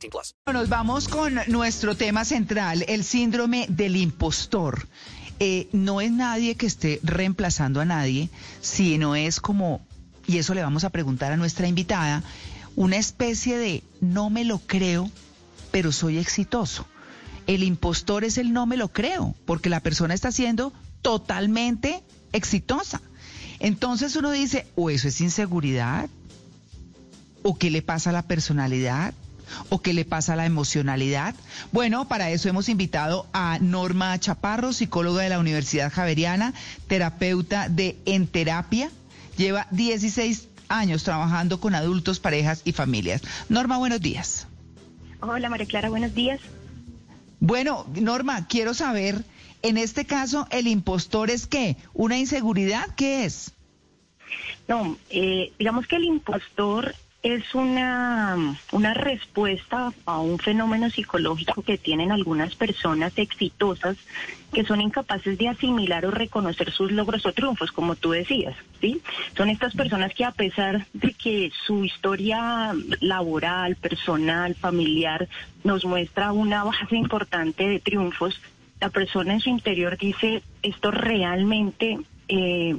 18 plus. Nos vamos con nuestro tema central, el síndrome del impostor. Eh, no es nadie que esté reemplazando a nadie, sino es como, y eso le vamos a preguntar a nuestra invitada, una especie de no me lo creo, pero soy exitoso. El impostor es el no me lo creo, porque la persona está siendo totalmente exitosa. Entonces uno dice, o eso es inseguridad, o qué le pasa a la personalidad, o qué le pasa a la emocionalidad. Bueno, para eso hemos invitado a Norma Chaparro, psicóloga de la Universidad Javeriana, terapeuta de En Terapia. Lleva 16 años trabajando con adultos, parejas y familias. Norma, buenos días. Hola María Clara, buenos días. Bueno, Norma, quiero saber, en este caso, ¿el impostor es qué? ¿Una inseguridad? ¿Qué es? No, eh, digamos que el impostor es una, una respuesta a un fenómeno psicológico que tienen algunas personas exitosas que son incapaces de asimilar o reconocer sus logros o triunfos, como tú decías, ¿sí? Son estas personas que a pesar de que su historia laboral, personal, familiar nos muestra una base importante de triunfos, la persona en su interior dice, esto realmente eh,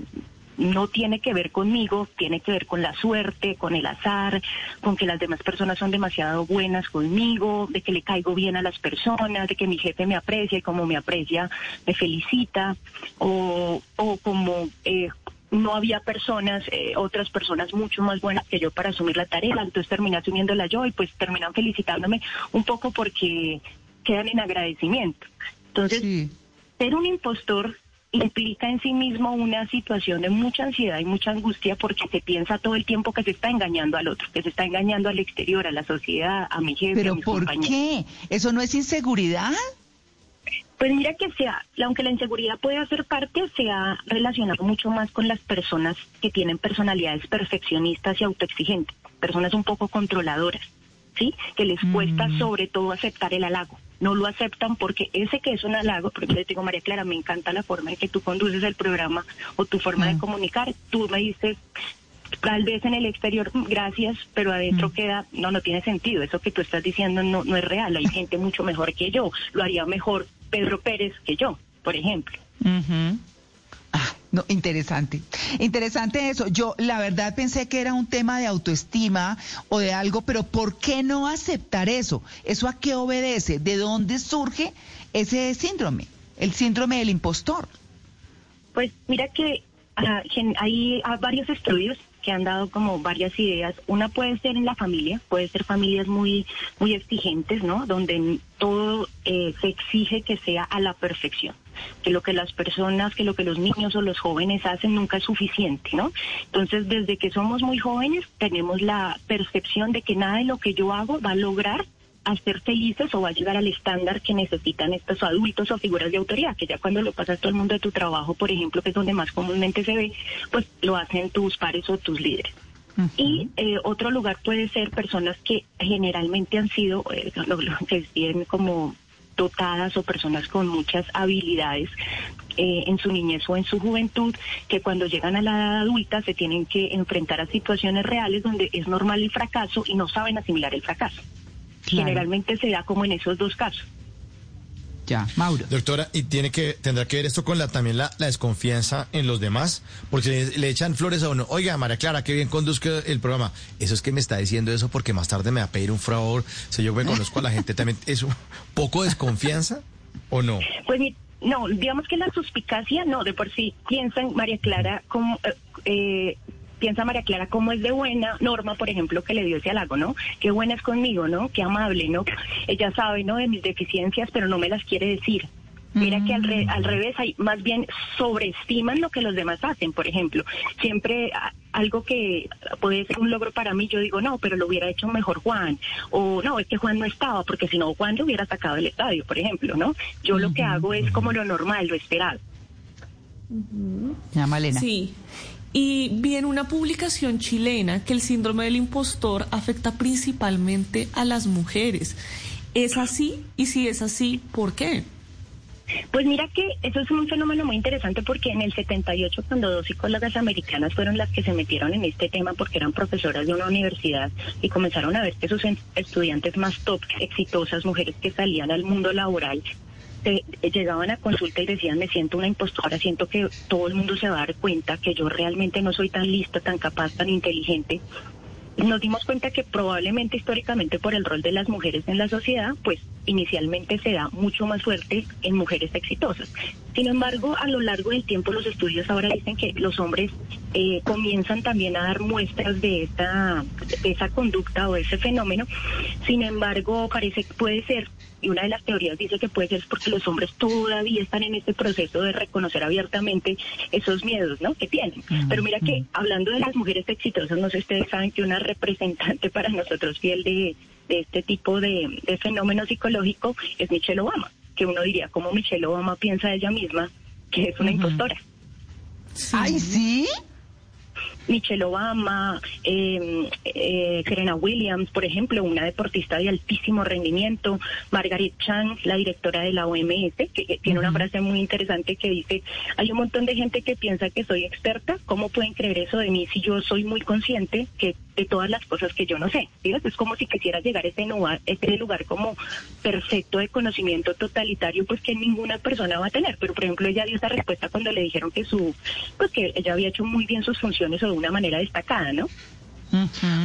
no tiene que ver conmigo, tiene que ver con la suerte, con el azar, con que las demás personas son demasiado buenas conmigo, de que le caigo bien a las personas, de que mi jefe me aprecia y como me aprecia me felicita, o, o como eh, no había personas, eh, otras personas mucho más buenas que yo para asumir la tarea, entonces terminé asumiéndola yo y pues terminan felicitándome un poco porque quedan en agradecimiento. Entonces, Sí. ser un impostor implica en sí mismo una situación de mucha ansiedad y mucha angustia porque se piensa todo el tiempo que se está engañando al otro, que se está engañando al exterior, a la sociedad, a mi jefe, a ¿Pero mis por compañeros. qué? ¿Eso no es inseguridad? Pues mira que sea, aunque la inseguridad puede hacer parte, se ha relacionado mucho más con las personas que tienen personalidades perfeccionistas y autoexigentes, personas un poco controladoras, ¿sí? Que les cuesta Mm. sobre todo aceptar el halago. No lo aceptan porque ese que es un halago, porque les digo, María Clara, me encanta la forma en que tú conduces el programa o tu forma Mm. de comunicar. Tú me dices, tal vez en el exterior, gracias, pero adentro Mm. queda, no, no tiene sentido. Eso que tú estás diciendo no, no es real. Hay gente mucho mejor que yo. Lo haría mejor Pedro Pérez que yo, por ejemplo. Ah, no, interesante. Interesante eso. Yo la verdad pensé que era un tema de autoestima o de algo, pero ¿por qué no aceptar eso? ¿Eso a qué obedece? ¿De dónde surge ese síndrome? El síndrome del impostor. Pues mira que hay varios estudios que han dado como varias ideas. Una puede ser en la familia, puede ser familias muy muy exigentes, ¿no? Donde todo eh, se exige que sea a la perfección. Que lo que las personas, que lo que los niños o los jóvenes hacen nunca es suficiente, ¿no? Entonces, desde que somos muy jóvenes, tenemos la percepción de que nada de lo que yo hago va a lograr hacer felices o va a llegar al estándar que necesitan estos adultos o figuras de autoridad, que ya cuando lo pasas todo el mundo de tu trabajo, por ejemplo, que es donde más comúnmente se ve, pues lo hacen tus pares o tus líderes. Y eh, otro lugar puede ser personas que generalmente han sido, eh, lo, lo que tienen como dotadas o personas con muchas habilidades eh, en su niñez o en su juventud, que cuando llegan a la edad adulta se tienen que enfrentar a situaciones reales donde es normal el fracaso y no saben asimilar el fracaso. Claro. Generalmente se da como en esos dos casos. Ya, Mauro. Doctora, ¿y tiene que tendrá que ver esto con la también la, la desconfianza en los demás? Porque le, le echan flores a uno. Oiga, María Clara, qué bien conduzca el programa. Eso es que me está diciendo eso porque más tarde me va a pedir un favor. Si yo me conozco a la gente también, ¿es un poco desconfianza o no? Pues no, digamos que la suspicacia, no, de por sí piensan María Clara como... eh, eh, piensa María Clara cómo es de buena Norma, por ejemplo, que le dio ese halago, ¿no? Qué buena es conmigo, ¿no? Qué amable, ¿no? Ella sabe, ¿no? De mis deficiencias, pero no me las quiere decir. Mira que al, re- al revés, hay, más bien sobreestiman lo que los demás hacen. Por ejemplo, siempre a- algo que puede ser un logro para mí, yo digo, no, pero lo hubiera hecho mejor Juan. O no, es que Juan no estaba, porque si no, Juan lo hubiera sacado del estadio, por ejemplo, ¿no? Yo lo que hago es como lo normal, lo esperado. Ya, Malena. Sí. Y vi en una publicación chilena que el síndrome del impostor afecta principalmente a las mujeres. ¿Es así? Y si es así, ¿por qué? Pues mira que eso es un fenómeno muy interesante porque en el 78 cuando dos psicólogas americanas fueron las que se metieron en este tema porque eran profesoras de una universidad y comenzaron a ver que sus estudiantes más top, exitosas, mujeres que salían al mundo laboral, se- llegaban a consulta y decían me siento una impostora, siento que todo el mundo se va a dar cuenta que yo realmente no soy tan lista, tan capaz, tan inteligente nos dimos cuenta que probablemente históricamente por el rol de las mujeres en la sociedad, pues inicialmente se da mucho más fuerte en mujeres exitosas. Sin embargo, a lo largo del tiempo los estudios ahora dicen que los hombres eh, comienzan también a dar muestras de esta, de esa conducta o ese fenómeno. Sin embargo, parece que puede ser y una de las teorías dice que puede ser porque los hombres todavía están en este proceso de reconocer abiertamente esos miedos, ¿no? Que tienen. Pero mira que hablando de las mujeres exitosas, no sé si ustedes saben que una representante para nosotros fiel de, de este tipo de, de fenómeno psicológico es Michelle Obama, que uno diría como Michelle Obama piensa de ella misma que es una impostora. Ay, ¿sí? Michelle Obama, eh, eh, Serena Williams, por ejemplo, una deportista de altísimo rendimiento, Margaret Chan, la directora de la OMS, que, que tiene una frase muy interesante que dice, hay un montón de gente que piensa que soy experta, ¿cómo pueden creer eso de mí si yo soy muy consciente que de todas las cosas que yo no sé? ¿sí? Es como si quisiera llegar a ese lugar, ese lugar como perfecto de conocimiento totalitario, pues que ninguna persona va a tener. Pero, por ejemplo, ella dio esa respuesta cuando le dijeron que su, pues que ella había hecho muy bien sus funciones o de una manera destacada, ¿no?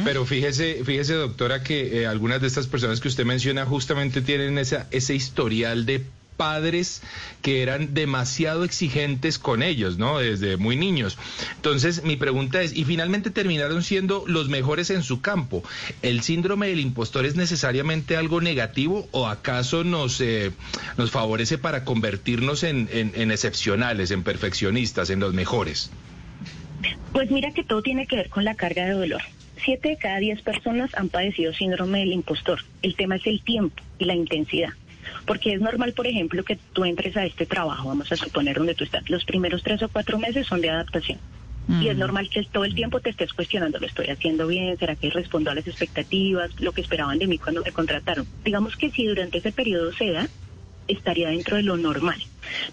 Pero fíjese, fíjese doctora que eh, algunas de estas personas que usted menciona justamente tienen esa, ese historial de padres que eran demasiado exigentes con ellos, ¿no? Desde muy niños. Entonces, mi pregunta es, y finalmente terminaron siendo los mejores en su campo. ¿El síndrome del impostor es necesariamente algo negativo o acaso nos, eh, nos favorece para convertirnos en, en, en excepcionales, en perfeccionistas, en los mejores? Pues mira que todo tiene que ver con la carga de dolor. Siete de cada diez personas han padecido síndrome del impostor. El tema es el tiempo y la intensidad. Porque es normal, por ejemplo, que tú entres a este trabajo, vamos a suponer donde tú estás, los primeros tres o cuatro meses son de adaptación. Y es normal que todo el tiempo te estés cuestionando, lo estoy haciendo bien, será que respondo a las expectativas, lo que esperaban de mí cuando me contrataron. Digamos que si durante ese periodo se da, estaría dentro de lo normal.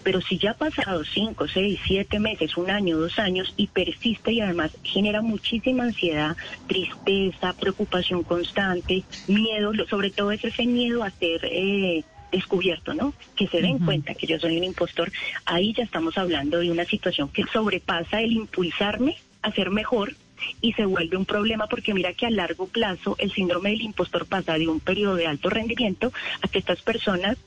Pero si ya ha pasado cinco, seis, siete meses, un año, dos años y persiste y además genera muchísima ansiedad, tristeza, preocupación constante, miedo, sobre todo es ese miedo a ser eh, descubierto, ¿no? Que se den cuenta que yo soy un impostor. Ahí ya estamos hablando de una situación que sobrepasa el impulsarme a ser mejor y se vuelve un problema porque mira que a largo plazo el síndrome del impostor pasa de un periodo de alto rendimiento a que estas personas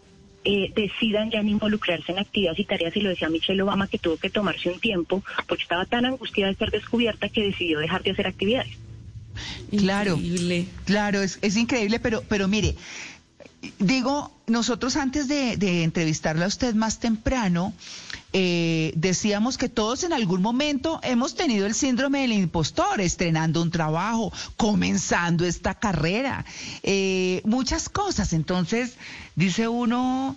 eh, decidan ya no involucrarse en actividades y tareas, y lo decía Michelle Obama, que tuvo que tomarse un tiempo porque estaba tan angustiada de ser descubierta que decidió dejar de hacer actividades. Claro. Increíble. Claro, es, es increíble, pero, pero mire, digo, nosotros antes de, de entrevistarla a usted más temprano, eh, decíamos que todos en algún momento hemos tenido el síndrome del impostor, estrenando un trabajo, comenzando esta carrera, eh, muchas cosas. Entonces, dice uno,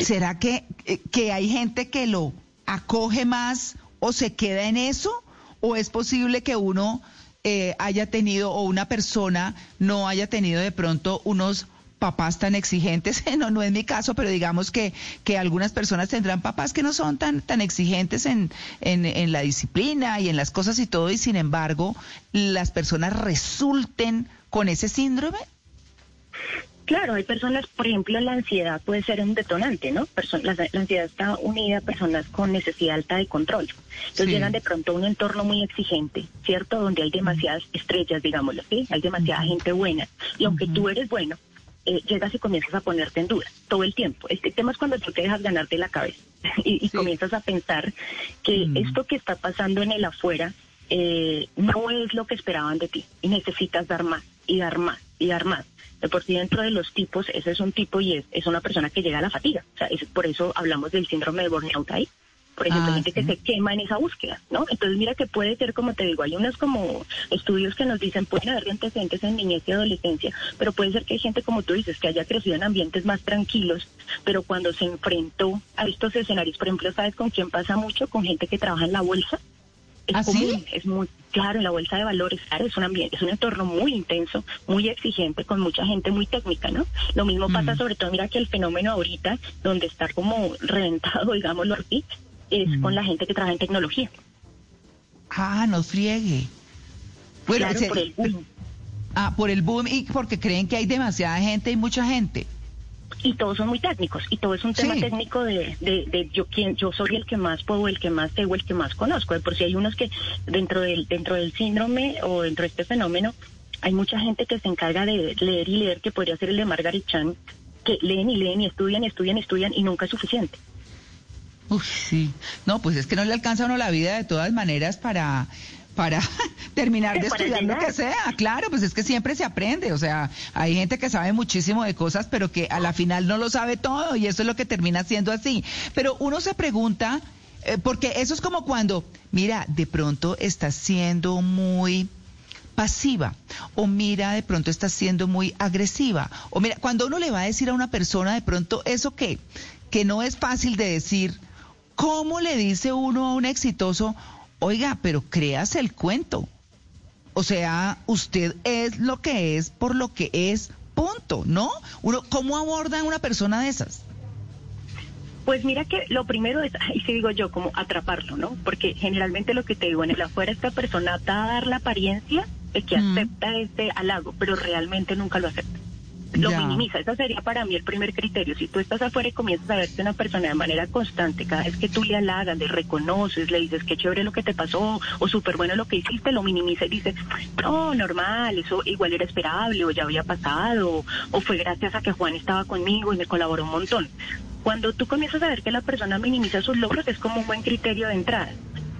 ¿será que, que hay gente que lo acoge más o se queda en eso? ¿O es posible que uno eh, haya tenido o una persona no haya tenido de pronto unos papás tan exigentes, no, no es mi caso, pero digamos que, que algunas personas tendrán papás que no son tan, tan exigentes en, en, en la disciplina y en las cosas y todo, y sin embargo las personas resulten con ese síndrome. Claro, hay personas, por ejemplo, la ansiedad puede ser un detonante, ¿no? Perso- la, la ansiedad está unida a personas con necesidad alta de control. Entonces Sí. llegan de pronto a un entorno muy exigente, ¿cierto? Donde hay demasiadas estrellas, digámoslo, ¿sí? Hay demasiada gente buena. Y aunque tú eres bueno, eh, llegas y comienzas a ponerte en duda todo el tiempo. Este tema es cuando tú te dejas ganarte la cabeza y, y Sí. comienzas a pensar que Mm. esto que está pasando en el afuera eh, no es lo que esperaban de ti y necesitas dar más. y dar más y dar más. De por sí dentro de los tipos, ese es un tipo y es, es una persona que llega a la fatiga. O sea, es, por eso hablamos del síndrome de burnout ahí. Por ejemplo, Ah, gente que se quema en esa búsqueda, ¿no? Entonces mira que puede ser, como te digo, hay unos como estudios que nos dicen pueden haber antecedentes en niñez y adolescencia, pero puede ser que hay gente, como tú dices, que haya crecido en ambientes más tranquilos, pero cuando se enfrentó a estos escenarios, por ejemplo, ¿sabes con quién pasa mucho? Con gente que trabaja en la bolsa. Es ¿Ah, sí? común, es muy claro en la bolsa de valores, claro, es un ambiente, es un entorno muy intenso, muy exigente, con mucha gente muy técnica, ¿no? Lo mismo pasa Mm. sobre todo, mira que el fenómeno ahorita, donde está como reventado, digámoslo así, es Mm. con la gente que trabaja en tecnología. Ah, no friegue. Bueno, claro, se- por el boom. Ah, por el boom y porque creen que hay demasiada gente y mucha gente. y todos son muy técnicos y todo es un tema Sí. técnico de, de, de yo quién yo soy el que más puedo el que más sé o el que más conozco de por si hay unos que dentro del dentro del síndrome o dentro de este fenómeno hay mucha gente que se encarga de leer y leer que podría ser el de Margaret Chan que leen y leen y estudian y estudian y estudian y nunca es suficiente Uf, sí. No, pues es que no le alcanza a uno la vida de todas maneras para para terminar de estudiar lo que sea. Claro, pues es que siempre se aprende. O sea, hay gente que sabe muchísimo de cosas, pero que a la final no lo sabe todo y eso es lo que termina siendo así. Pero uno se pregunta, eh, porque eso es como cuando, mira, de pronto estás siendo muy pasiva o mira de pronto estás siendo muy agresiva o mira cuando uno le va a decir a una persona de pronto eso que que no es fácil de decir cómo le dice uno a un exitoso oiga pero créase el cuento o sea usted es lo que es por lo que es punto no uno cómo aborda a una persona de esas Pues mira que lo primero es, y si digo yo, como atraparlo, ¿no? Porque generalmente lo que te digo, en el afuera esta persona va a dar la apariencia de que Mm. acepta este halago, pero realmente nunca lo acepta. Lo Ya. minimiza, ese sería para mí el primer criterio. Si tú estás afuera y comienzas a verte una persona de manera constante, cada vez que tú le halagas, le reconoces, le dices qué chévere lo que te pasó o súper bueno lo que hiciste, lo minimiza y dices, no, normal, eso igual era esperable o ya había pasado o fue gracias a que Juan estaba conmigo y me colaboró un montón. Cuando tú comienzas a ver que la persona minimiza sus logros es como un buen criterio de entrada.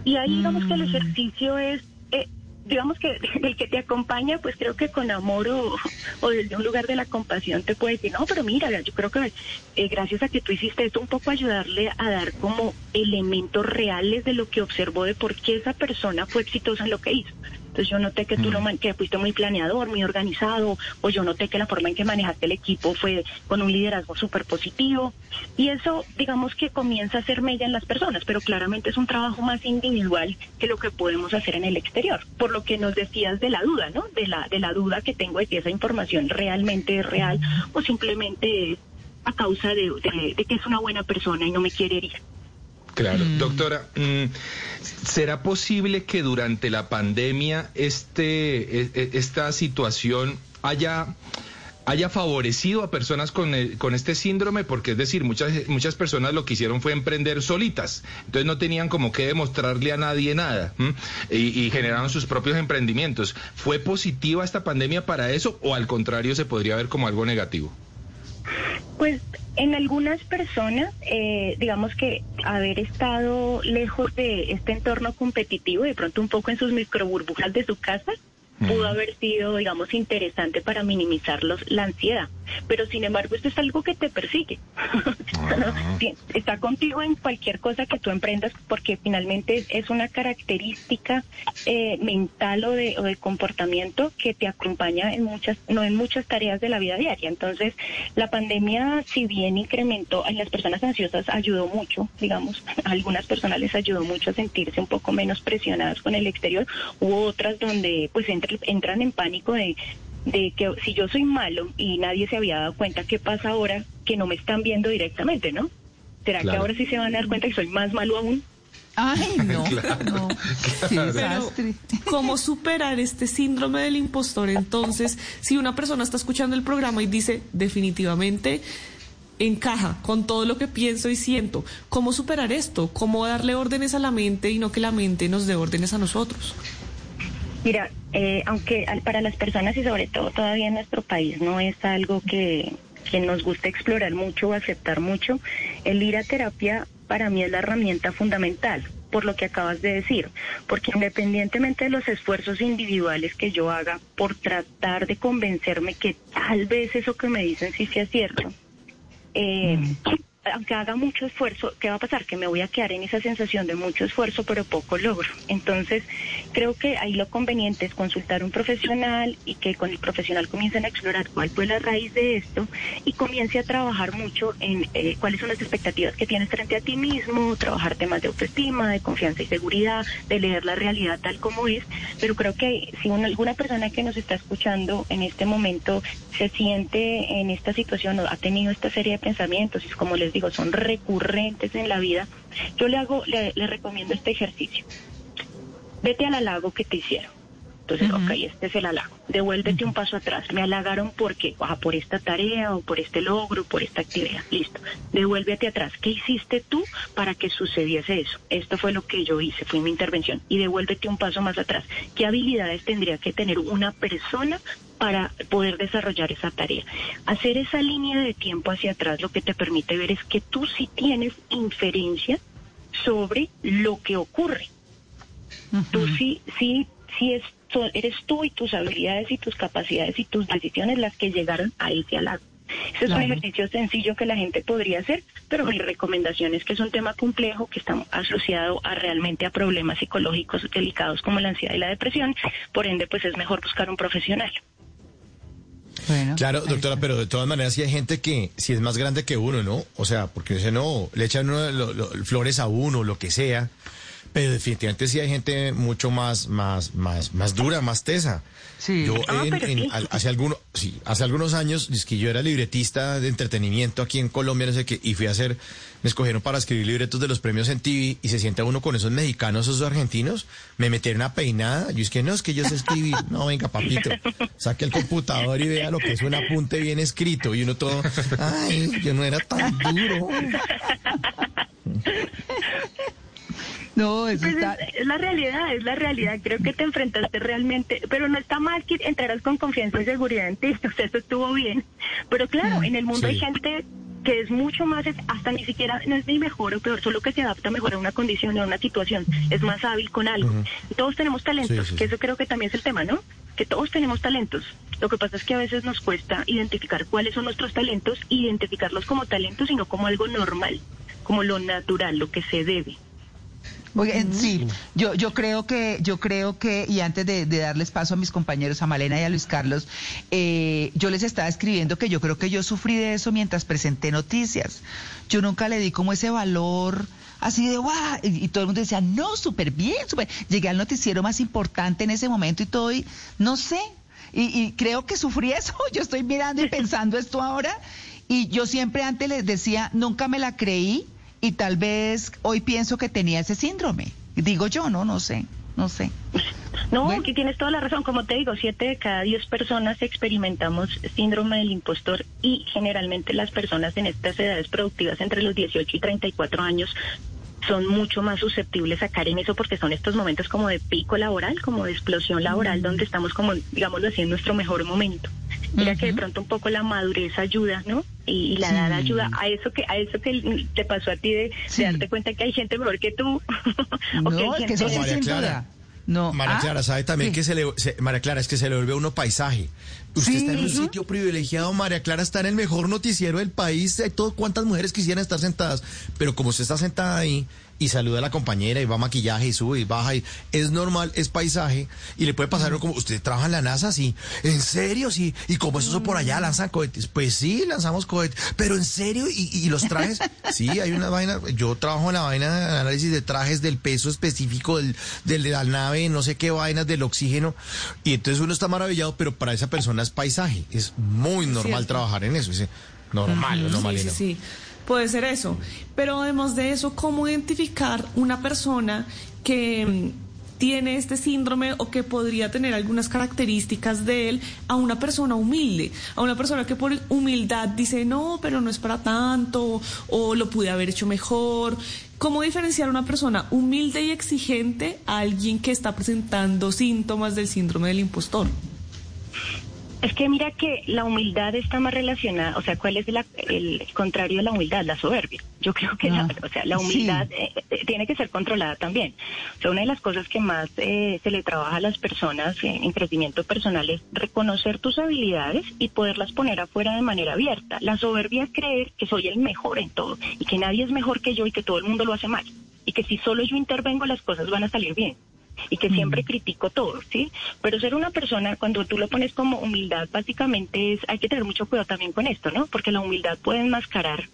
Y ahí digamos que el ejercicio es, eh, digamos que el que te acompaña, pues creo que con amor o, desde un lugar de la compasión te puede decir, no, pero mira, yo creo que eh, gracias a que tú hiciste esto, un poco ayudarle a dar como elementos reales de lo que observó de por qué esa persona fue exitosa en lo que hizo. Entonces yo noté que tú lo man- que fuiste muy planeador, muy organizado, o yo noté que la forma en que manejaste el equipo fue con un liderazgo súper positivo. Y eso, digamos que comienza a ser mella en las personas, pero claramente es un trabajo más individual que lo que podemos hacer en el exterior. Por lo que nos decías de la duda, ¿no? De la, de la duda que tengo de si esa información realmente es real o simplemente es a causa de, de- de que es una buena persona y no me quiere herir. Claro, doctora, mm, ¿será posible que durante la pandemia este, e- e- esta situación haya, haya favorecido a personas con, el- con este síndrome? Porque es decir, muchas, muchas personas lo que hicieron fue emprender solitas, entonces no tenían como que demostrarle a nadie nada y, y generaron sus propios emprendimientos. ¿Fue positiva esta pandemia para eso o al contrario se podría ver como algo negativo? Pues en algunas personas, eh, digamos que haber estado lejos de este entorno competitivo, de pronto un poco en sus microburbujas de su casa, pudo haber sido, digamos, interesante para minimizar los, la ansiedad. Pero sin embargo, esto es algo que te persigue. Está contigo en cualquier cosa que tú emprendas, porque finalmente es, una característica eh, mental o de, o de comportamiento que te acompaña en muchas, no en muchas tareas de la vida diaria. Entonces, la pandemia, si bien incrementó a las personas ansiosas, ayudó mucho, digamos, a algunas personas les ayudó mucho a sentirse un poco menos presionadas con el exterior, u otras donde pues entr- entran en pánico de de que si yo soy malo y nadie se había dado cuenta, ¿qué pasa ahora que no me están viendo directamente, no? ¿Será Claro. que ahora sí se van a dar cuenta que soy más malo aún? ay no no Pero, ¿cómo superar este síndrome del impostor? Entonces, si una persona está escuchando el programa y dice, definitivamente encaja con todo lo que pienso y siento, ¿cómo superar esto? ¿Cómo darle órdenes a la mente y no que la mente nos dé órdenes a nosotros? Mira, eh, aunque para las personas y sobre todo todavía en nuestro país no es algo que, que nos gusta explorar mucho o aceptar mucho, el ir a terapia para mí es la herramienta fundamental. por lo que acabas de decir, porque independientemente de los esfuerzos individuales que yo haga por tratar de convencerme que tal vez eso que me dicen sí sea cierto, eh, aunque haga mucho esfuerzo, ¿qué va a pasar? Que me voy a quedar en esa sensación de mucho esfuerzo, pero poco logro. Entonces, creo que ahí lo conveniente es consultar a un profesional y que con el profesional comiencen a explorar cuál fue la raíz de esto y comience a trabajar mucho en eh, cuáles son las expectativas que tienes frente a ti mismo, trabajar temas de autoestima, de confianza y seguridad, de leer la realidad tal como es. Pero creo que si una, alguna persona que nos está escuchando en este momento se siente en esta situación o ha tenido esta serie de pensamientos, y como les digo, son recurrentes en la vida, yo le hago, le, le recomiendo este ejercicio. Vete al halago que te hicieron. Entonces, ok, este es el halago. Devuélvete un paso atrás. Me halagaron porque, ah, por esta tarea o por este logro, por esta actividad. Listo. Devuélvete atrás. ¿Qué hiciste tú para que sucediese eso? Esto fue lo que yo hice, fue mi intervención. Y devuélvete un paso más atrás. ¿Qué habilidades tendría que tener una persona para poder desarrollar esa tarea? Hacer esa línea de tiempo hacia atrás lo que te permite ver es que tú sí tienes inferencia sobre lo que ocurre. Tú sí, sí, sí es, eres tú y tus habilidades y tus capacidades y tus decisiones las que llegaron a ese halago. Ese es un ejercicio sencillo que la gente podría hacer, pero mi recomendación es que es un tema complejo que está asociado a realmente a problemas psicológicos delicados como la ansiedad y la depresión. Por ende, pues es mejor buscar un profesional. Bueno, Claro, doctora, pero de todas maneras sí hay gente que si es más grande que uno, ¿no? O sea, porque dice, no, le echan uno lo- lo- flores a uno, lo que sea. Pero definitivamente sí hay gente mucho más, más, más, más dura, más tesa. Sí. Yo Ah, en- pero en- sí. al- hace algunos, sí, hace algunos años, es que yo era libretista de entretenimiento aquí en Colombia, no sé qué, y fui a hacer, me escogieron para escribir libretos de los premios en TV y se sienta uno con esos mexicanos, esos argentinos, me metieron una peinada, yo es que no, es que yo sé escribir, no, venga papito, saque el computador y vea lo que es un apunte bien escrito y uno todo, ay, yo no era tan duro. No, eso Pues está... es, es la realidad, es la realidad. Creo que te enfrentaste realmente, pero no está mal que entraras con confianza y seguridad en ti. O sea, eso estuvo bien. Pero claro, en el mundo Sí. hay gente que es mucho más, hasta ni siquiera, no es ni mejor o peor, solo que se adapta mejor a una condición o a una situación, es más hábil con algo. Todos tenemos talentos, Sí, sí, que eso creo que también es el tema, ¿no? Que todos tenemos talentos. Lo que pasa es que a veces nos cuesta identificar cuáles son nuestros talentos, identificarlos como talentos y no como algo normal, como lo natural, lo que se debe. Sí, yo, yo creo que, yo creo que, y antes de, de darles paso a mis compañeros, a Malena y a Luis Carlos, eh, yo les estaba escribiendo que yo creo que yo sufrí de eso mientras presenté noticias. Yo nunca le di como ese valor así de guau, y, y todo el mundo decía, no, súper bien, súper. Llegué al noticiero más importante en ese momento y todo, y no sé, y, y creo que sufrí eso. Yo estoy mirando y pensando esto ahora, y yo siempre antes les decía, nunca me la creí, y tal vez hoy pienso que tenía ese síndrome. Digo yo, no, no sé, no sé. No, Bueno. aquí tienes toda la razón. Como te digo, siete de cada diez personas experimentamos síndrome del impostor y generalmente las personas en estas edades productivas entre los 18 y 34 años son mucho más susceptibles a caer en eso porque son estos momentos como de pico laboral, como de explosión laboral, donde estamos como, digámoslo así, en nuestro mejor momento. Mira que de pronto un poco la madurez ayuda, ¿no? Y, y la edad ayuda a eso que a eso que te pasó a ti de, darte cuenta que hay gente mejor que tú. o No, que que eso sí María sin duda. No. María Ah, Clara, sabe también sí. que se le, se- María Clara, es que se le vuelve a uno paisaje. Usted Sí. está en un sitio privilegiado, María Clara está en el mejor noticiero del país, hay todo, cuántas mujeres quisieran estar sentadas, pero como usted está sentada ahí y saluda a la compañera y va a maquillaje y sube y baja y es normal, es paisaje y le puede pasar como usted trabaja en la NASA, sí, en serio, sí, y como eso por allá lanzan cohetes, pues sí, lanzamos cohetes, pero en serio y, y los trajes, sí, hay una vaina, yo trabajo en la vaina de análisis de trajes del peso específico del, del de la nave, no sé qué vainas del oxígeno. Y entonces uno está maravillado, pero para esa persona es paisaje, es muy normal Cierto. trabajar en eso, dice, normal, no Sí, sí, sí. Puede ser eso. Pero además de eso, ¿cómo identificar una persona que mm, tiene este síndrome o que podría tener algunas características de él a una persona humilde? A una persona que por humildad dice, no, pero no es para tanto, o lo pude haber hecho mejor. ¿Cómo diferenciar una persona humilde y exigente a alguien que está presentando síntomas del síndrome del impostor? Es que mira que la humildad está más relacionada, o sea, ¿cuál es la- el contrario de la humildad? La soberbia. Yo creo que la, Ah, o sea, la humildad eh, eh, tiene que ser controlada también. O sea, una de las cosas que más eh, se le trabaja a las personas en crecimiento personal es reconocer tus habilidades y poderlas poner afuera de manera abierta. La soberbia es creer que soy el mejor en todo y que nadie es mejor que yo y que todo el mundo lo hace mal. Y que si solo yo intervengo las cosas van a salir bien y que siempre critico todo, ¿sí? Pero ser una persona, cuando tú lo pones como humildad, básicamente es, hay que tener mucho cuidado también con esto, ¿no? Porque la humildad puede enmascarar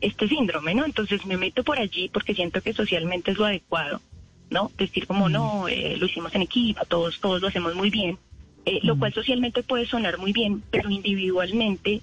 este síndrome, ¿no? Entonces me meto por allí porque siento que socialmente es lo adecuado, ¿no? Decir como, no, eh, lo hicimos en equipo, todos, todos lo hacemos muy bien, eh, lo cual socialmente puede sonar muy bien, pero individualmente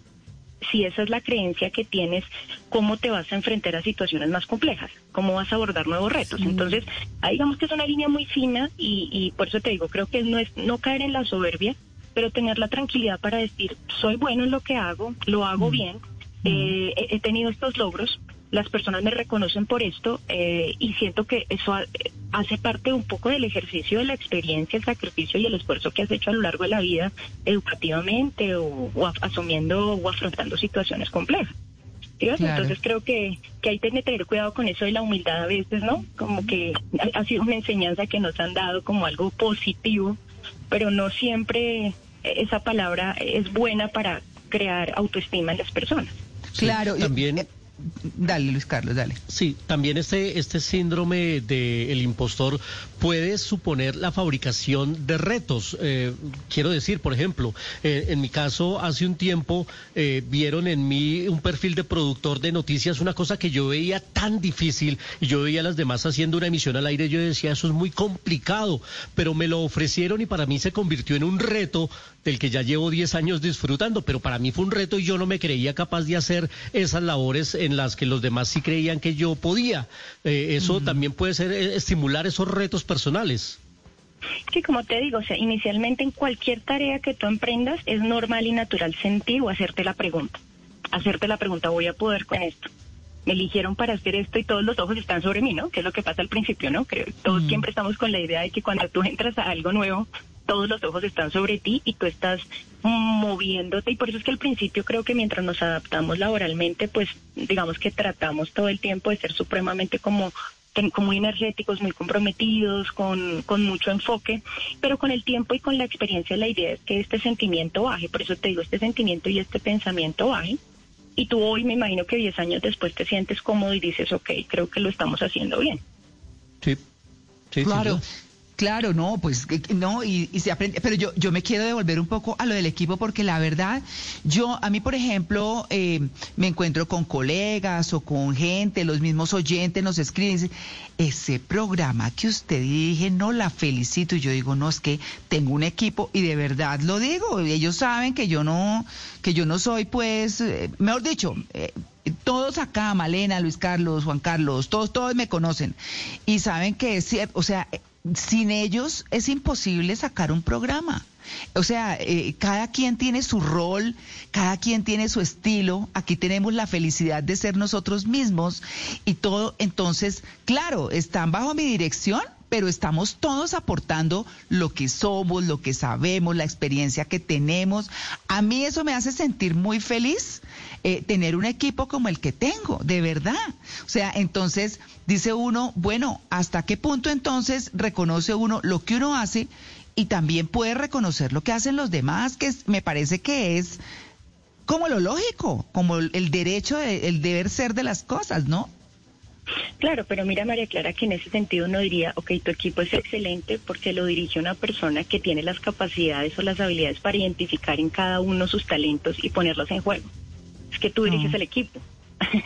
si esa es la creencia que tienes, ¿cómo te vas a enfrentar a situaciones más complejas? ¿Cómo vas a abordar nuevos retos? Entonces, ahí digamos que es una línea muy fina y, y por eso te digo, creo que no es no caer en la soberbia, pero tener la tranquilidad para decir, soy bueno en lo que hago, lo hago bien, eh, he, he tenido estos logros, las personas me reconocen por esto eh, y siento que eso eh, hace parte un poco del ejercicio de la experiencia, el sacrificio y el esfuerzo que has hecho a lo largo de la vida educativamente o, asumiendo o afrontando situaciones complejas. Entonces creo que, que hay que tener cuidado con eso de la humildad a veces, ¿no? Como que ha, sido una enseñanza que nos han dado como algo positivo, pero no siempre esa palabra es buena para crear autoestima en las personas. Claro. también- eh, dale, Luis Carlos, dale. Sí, también este, este síndrome del impostor puede suponer la fabricación de retos. Eh, quiero decir, por ejemplo, eh, en mi caso, hace un tiempo eh, vieron en mí un perfil de productor de noticias, una cosa que yo veía tan difícil, y yo veía a las demás haciendo una emisión al aire, yo decía, eso es muy complicado, pero me lo ofrecieron y para mí se convirtió en un reto del que ya llevo 10 años disfrutando, pero para mí fue un reto y yo no me creía capaz de hacer esas labores en las que los demás sí creían que yo podía. Eh, eso también puede ser eh, estimular esos retos personales. Sí, como te digo, o sea, inicialmente en cualquier tarea que tú emprendas es normal y natural sentir o hacerte la pregunta. Hacerte la pregunta, voy a poder con esto. Me eligieron para hacer esto y todos los ojos están sobre mí, ¿no? Que es lo que pasa al principio, ¿no? Creo todos siempre estamos con la idea de que cuando tú entras a algo nuevo, todos los ojos están sobre ti y tú estás moviéndote y por eso es que al principio creo que mientras nos adaptamos laboralmente, pues digamos que tratamos todo el tiempo de ser supremamente como muy energéticos, muy comprometidos, con, con mucho enfoque, pero con el tiempo y con la experiencia la idea es que este sentimiento baje, por eso te digo, este sentimiento y este pensamiento baje, y tú hoy me imagino que 10 años después te sientes cómodo y dices, ok, creo que lo estamos haciendo bien. Sí. Sí, Claro. Claro, no, pues no, y, se aprende, pero yo, yo me quiero devolver un poco a lo del equipo porque la verdad, yo, a mí por ejemplo, eh, me encuentro con colegas o con gente, los mismos oyentes nos escriben, dicen, ese programa que usted dirige, no la felicito, y yo digo, no, es que tengo un equipo, y de verdad lo digo, ellos saben que yo no, que yo no soy pues, eh, mejor dicho, eh, todos acá, Malena, Luis Carlos, Juan Carlos, todos, todos me conocen y saben que es cierto, o sea, sin ellos es imposible sacar un programa. O sea, eh, cada quien tiene su rol, cada quien tiene su estilo. Aquí tenemos la felicidad de ser nosotros mismos y todo. Entonces, claro, están bajo mi dirección, pero estamos todos aportando lo que somos, lo que sabemos, la experiencia que tenemos. A mí eso me hace sentir muy feliz eh, tener un equipo como el que tengo, de verdad. O sea, entonces dice uno, bueno, ¿hasta qué punto entonces reconoce uno lo que uno hace y también puede reconocer lo que hacen los demás, que me parece que es como lo lógico, como el derecho, de- el deber ser de las cosas, ¿no? Claro, pero mira María Clara que en ese sentido uno diría, ok, tu equipo es excelente porque lo dirige una persona que tiene las capacidades o las habilidades para identificar en cada uno sus talentos y ponerlos en juego. Es que tú diriges Ah. el equipo.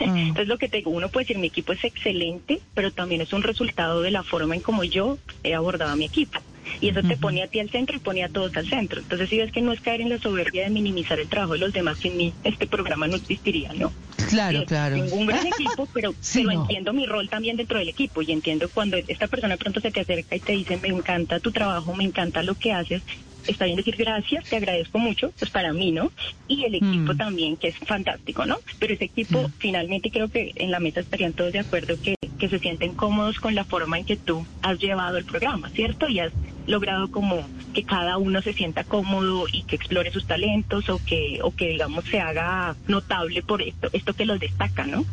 Entonces lo que te digo, uno puede decir mi equipo es excelente, pero también es un resultado de la forma en como yo he abordado a mi equipo. Y eso te pone a ti al centro y pone a todos al centro. Entonces si ves que no es caer en la soberbia de minimizar el trabajo de los demás, sin mí este programa no existiría, ¿no? Claro, Sí, claro. Tengo un gran equipo, pero, Sí, pero no. entiendo mi rol también dentro del equipo y entiendo cuando esta persona pronto se te acerca y te dice, me encanta tu trabajo, me encanta lo que haces. Está bien decir gracias, te agradezco mucho, pues para mí, ¿no? Y el equipo Mm. también, que es fantástico, ¿no? Pero ese equipo, finalmente creo que en la mesa estarían todos de acuerdo que, que se sienten cómodos con la forma en que tú has llevado el programa, ¿cierto? Y has logrado como que cada uno se sienta cómodo y que explore sus talentos o que, o que digamos se haga notable por esto, esto que los destaca, ¿no?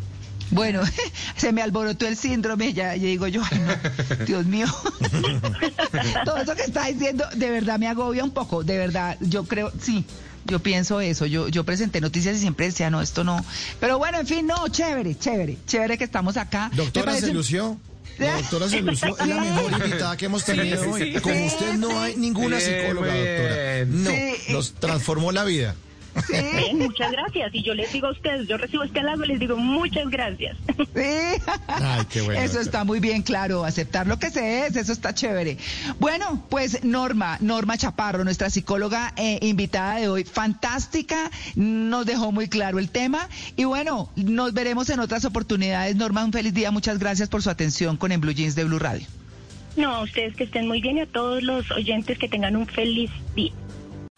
Bueno, se me alborotó el síndrome, ya, ya digo yo, ay, no, Dios mío. Todo eso que está diciendo, de verdad me agobia un poco, de verdad, yo creo, sí, yo pienso eso, yo, yo presenté noticias y siempre decía, no, esto no. Pero bueno, en fin, no, chévere, chévere, chévere que estamos acá. ¿Me Doctora, se lució. La doctora se lució. Es la mejor invitada que hemos tenido hoy. Como usted no hay ninguna psicóloga, doctora. No, Sí. nos transformó la vida. Bien, muchas gracias. Y yo les digo a ustedes, yo recibo este halago y les digo muchas gracias. Sí. Ay, qué bueno. Eso está muy bien, claro, aceptar lo que se es, eso está chévere. Bueno, pues Norma, Norma Chaparro, nuestra psicóloga eh, invitada de hoy, fantástica, nos dejó muy claro el tema y bueno, nos veremos en otras oportunidades. Norma, un feliz día, muchas gracias por su atención con En Blue Jeans de Blue Radio. No, a ustedes que estén muy bien y a todos los oyentes que tengan un feliz día.